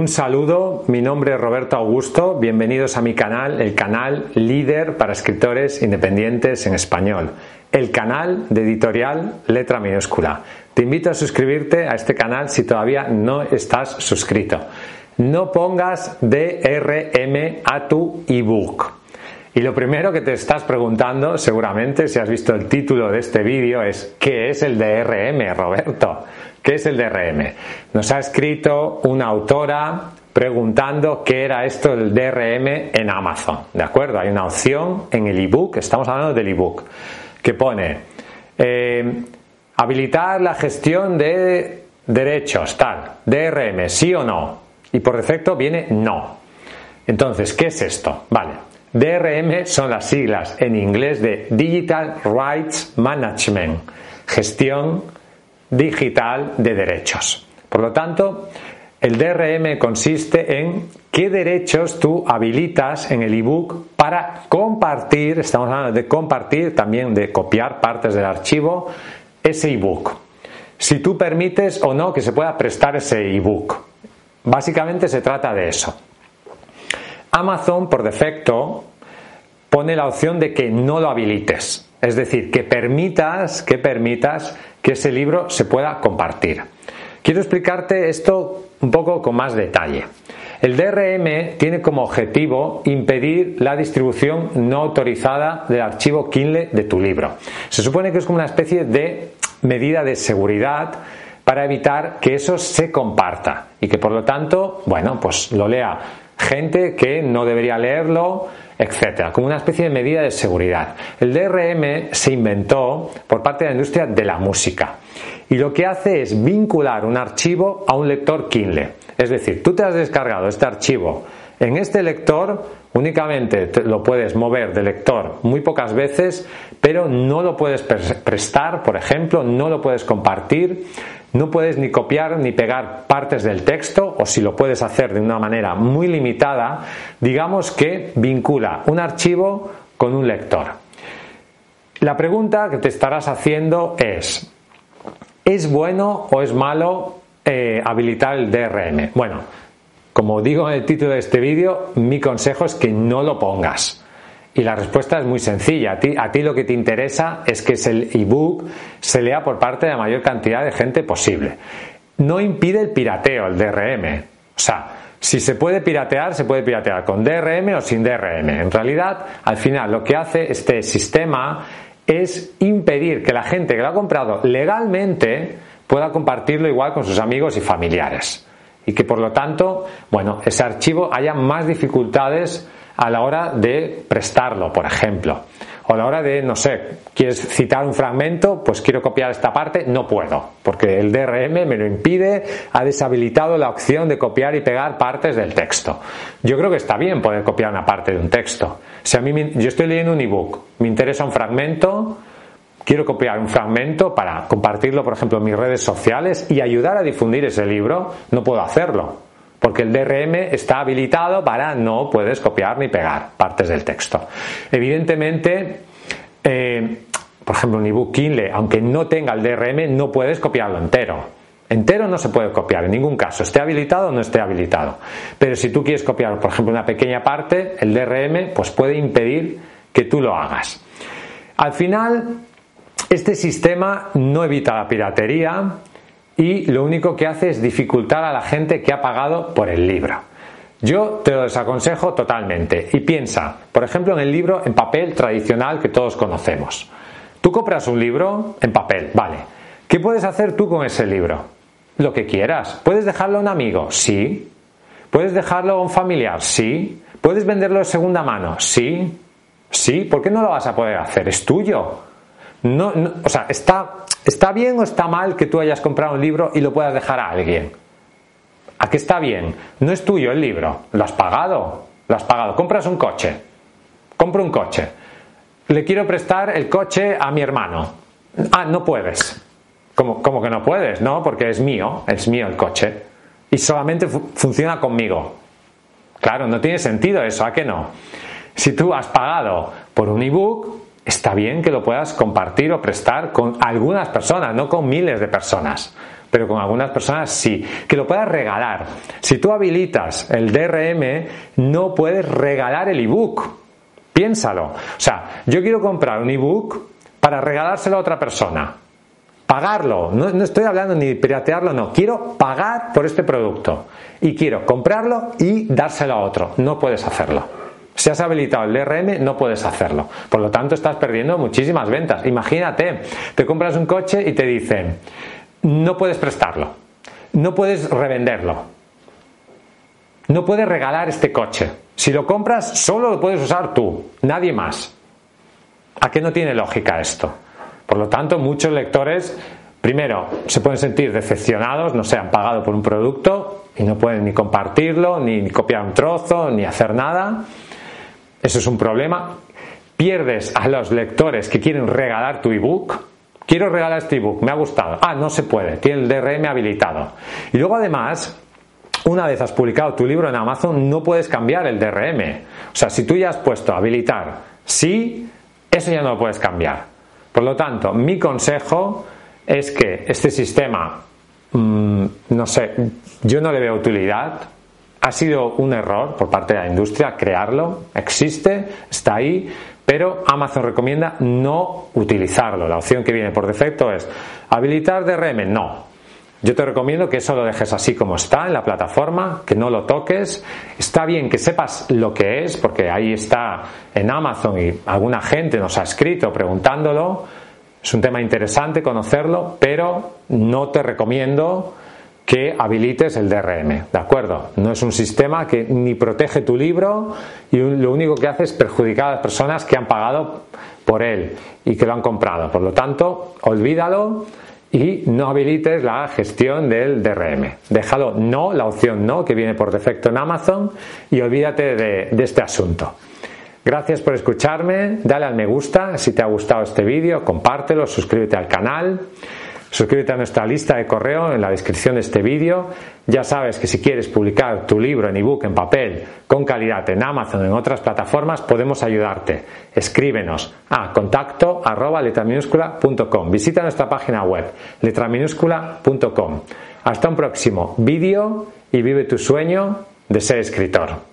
Un saludo, mi nombre es Roberto Augusto, bienvenidos a mi canal, el canal líder para escritores independientes en español, el canal de editorial letra minúscula. Te invito a suscribirte a este canal si todavía no estás suscrito. No pongas DRM a tu ebook. Y lo primero que te estás preguntando, seguramente, si has visto el título de este vídeo, es ¿qué es el DRM, Roberto? ¿Qué es el DRM? Nos ha escrito una autora preguntando qué era esto del DRM en Amazon. ¿De acuerdo? Hay una opción en el ebook, estamos hablando del ebook, que pone eh, habilitar la gestión de derechos, tal, DRM, sí o no. Y por defecto viene no. Entonces, ¿qué es esto? Vale. DRM son las siglas en inglés de Digital Rights Management, gestión digital de derechos. Por lo tanto, el DRM consiste en qué derechos tú habilitas en el ebook para compartir, estamos hablando de compartir, también de copiar partes del archivo, ese ebook. Si tú permites o no que se pueda prestar ese ebook. Básicamente se trata de eso. Amazon por defecto pone la opción de que no lo habilites. Es decir, que permitas, que permitas que ese libro se pueda compartir. Quiero explicarte esto un poco con más detalle. El DRM tiene como objetivo impedir la distribución no autorizada del archivo Kindle de tu libro. Se supone que es como una especie de medida de seguridad para evitar que eso se comparta y que por lo tanto, bueno, pues lo lea gente que no debería leerlo, etcétera, como una especie de medida de seguridad. El DRM se inventó por parte de la industria de la música y lo que hace es vincular un archivo a un lector Kindle. Es decir, tú te has descargado este archivo en este lector únicamente lo puedes mover de lector muy pocas veces, pero no lo puedes prestar, por ejemplo, no lo puedes compartir, no puedes ni copiar ni pegar partes del texto, o si lo puedes hacer de una manera muy limitada, digamos que vincula un archivo con un lector. La pregunta que te estarás haciendo es, ¿es bueno o es malo eh, habilitar el DRM? Bueno, como digo en el título de este vídeo, mi consejo es que no lo pongas. Y la respuesta es muy sencilla. A ti, a ti lo que te interesa es que el ebook se lea por parte de la mayor cantidad de gente posible. No impide el pirateo, el DRM. O sea, si se puede piratear, se puede piratear con DRM o sin DRM. En realidad, al final, lo que hace este sistema es impedir que la gente que lo ha comprado legalmente pueda compartirlo igual con sus amigos y familiares. Y que por lo tanto, bueno, ese archivo haya más dificultades a la hora de prestarlo, por ejemplo. O a la hora de, no sé, quieres citar un fragmento, pues quiero copiar esta parte, no puedo, porque el DRM me lo impide, ha deshabilitado la opción de copiar y pegar partes del texto. Yo creo que está bien poder copiar una parte de un texto. Si a mí yo estoy leyendo un ebook, me interesa un fragmento, quiero copiar un fragmento para compartirlo, por ejemplo, en mis redes sociales y ayudar a difundir ese libro, no puedo hacerlo porque el DRM está habilitado para no puedes copiar ni pegar partes del texto. Evidentemente, eh, por ejemplo, un ebook Kindle, aunque no tenga el DRM, no puedes copiarlo entero. Entero no se puede copiar en ningún caso, esté habilitado o no esté habilitado. Pero si tú quieres copiar, por ejemplo, una pequeña parte, el DRM pues puede impedir que tú lo hagas. Al final, este sistema no evita la piratería, y lo único que hace es dificultar a la gente que ha pagado por el libro. Yo te lo desaconsejo totalmente y piensa, por ejemplo, en el libro en papel tradicional que todos conocemos. Tú compras un libro en papel, vale. ¿Qué puedes hacer tú con ese libro? Lo que quieras. ¿Puedes dejarlo a un amigo? Sí. ¿Puedes dejarlo a un familiar? Sí. ¿Puedes venderlo de segunda mano? Sí. Sí. ¿Por qué no lo vas a poder hacer? Es tuyo. No, o sea, está, ¿está bien o está mal que tú hayas comprado un libro y lo puedas dejar a alguien? ¿A qué está bien? No es tuyo el libro, lo has pagado, lo has pagado. Compras un coche, compro un coche, le quiero prestar el coche a mi hermano. Ah, no puedes. ¿Cómo, que no puedes? No, porque es mío, es mío el coche. Y solamente funciona conmigo. Claro, no tiene sentido eso, ¿a qué no? Si tú has pagado por un ebook, está bien que lo puedas compartir o prestar con algunas personas, no con miles de personas. pero con algunas personas sí. Que lo puedas regalar. Si tú habilitas el DRM, no puedes regalar el ebook. Piénsalo. O sea, yo quiero comprar un ebook para regalárselo a otra persona. Pagarlo. No, no estoy hablando ni de piratearlo, no. Quiero pagar por este producto. Y quiero comprarlo y dárselo a otro. No puedes hacerlo. Si has habilitado el DRM, no puedes hacerlo. Por lo tanto, estás perdiendo muchísimas ventas. Imagínate, te compras un coche y te dicen, no puedes prestarlo, no puedes revenderlo, no puedes regalar este coche. Si lo compras, solo lo puedes usar tú, nadie más. ¿A qué no tiene lógica esto? Por lo tanto, muchos lectores, primero, se pueden sentir decepcionados, no se han pagado por un producto y no pueden ni compartirlo, ni copiar un trozo, ni hacer nada. Eso es un problema. Pierdes a los lectores que quieren regalar tu ebook. Quiero regalar este ebook, me ha gustado. Ah, no se puede, tiene el DRM habilitado. Y luego además, una vez has publicado tu libro en Amazon, no puedes cambiar el DRM. O sea, si tú ya has puesto habilitar sí, eso ya no lo puedes cambiar. Por lo tanto, mi consejo es que este sistema, mm, no sé, yo no le veo utilidad, ha sido un error por parte de la industria crearlo, existe, está ahí, pero Amazon recomienda no utilizarlo. La opción que viene por defecto es habilitar DRM, no. Yo te recomiendo que eso lo dejes así como está en la plataforma, que no lo toques. Está bien que sepas lo que es, porque ahí está en Amazon y alguna gente nos ha escrito preguntándolo. Es un tema interesante conocerlo, pero no te recomiendo que habilites el DRM, ¿de acuerdo? No es un sistema que ni protege tu libro y lo único que hace es perjudicar a las personas que han pagado por él y que lo han comprado. Por lo tanto, olvídalo y no habilites la gestión del DRM. Déjalo no, la opción no, que viene por defecto en Amazon, y olvídate de, este asunto. Gracias por escucharme, dale al me gusta si te ha gustado este vídeo, compártelo, suscríbete al canal. Suscríbete a nuestra lista de correo en la descripción de este vídeo. Ya sabes que si quieres publicar tu libro en ebook, en papel, con calidad en Amazon o en otras plataformas, podemos ayudarte. Escríbenos a contacto arroba Visita nuestra página web letraminúscula.com. Hasta un próximo vídeo y vive tu sueño de ser escritor.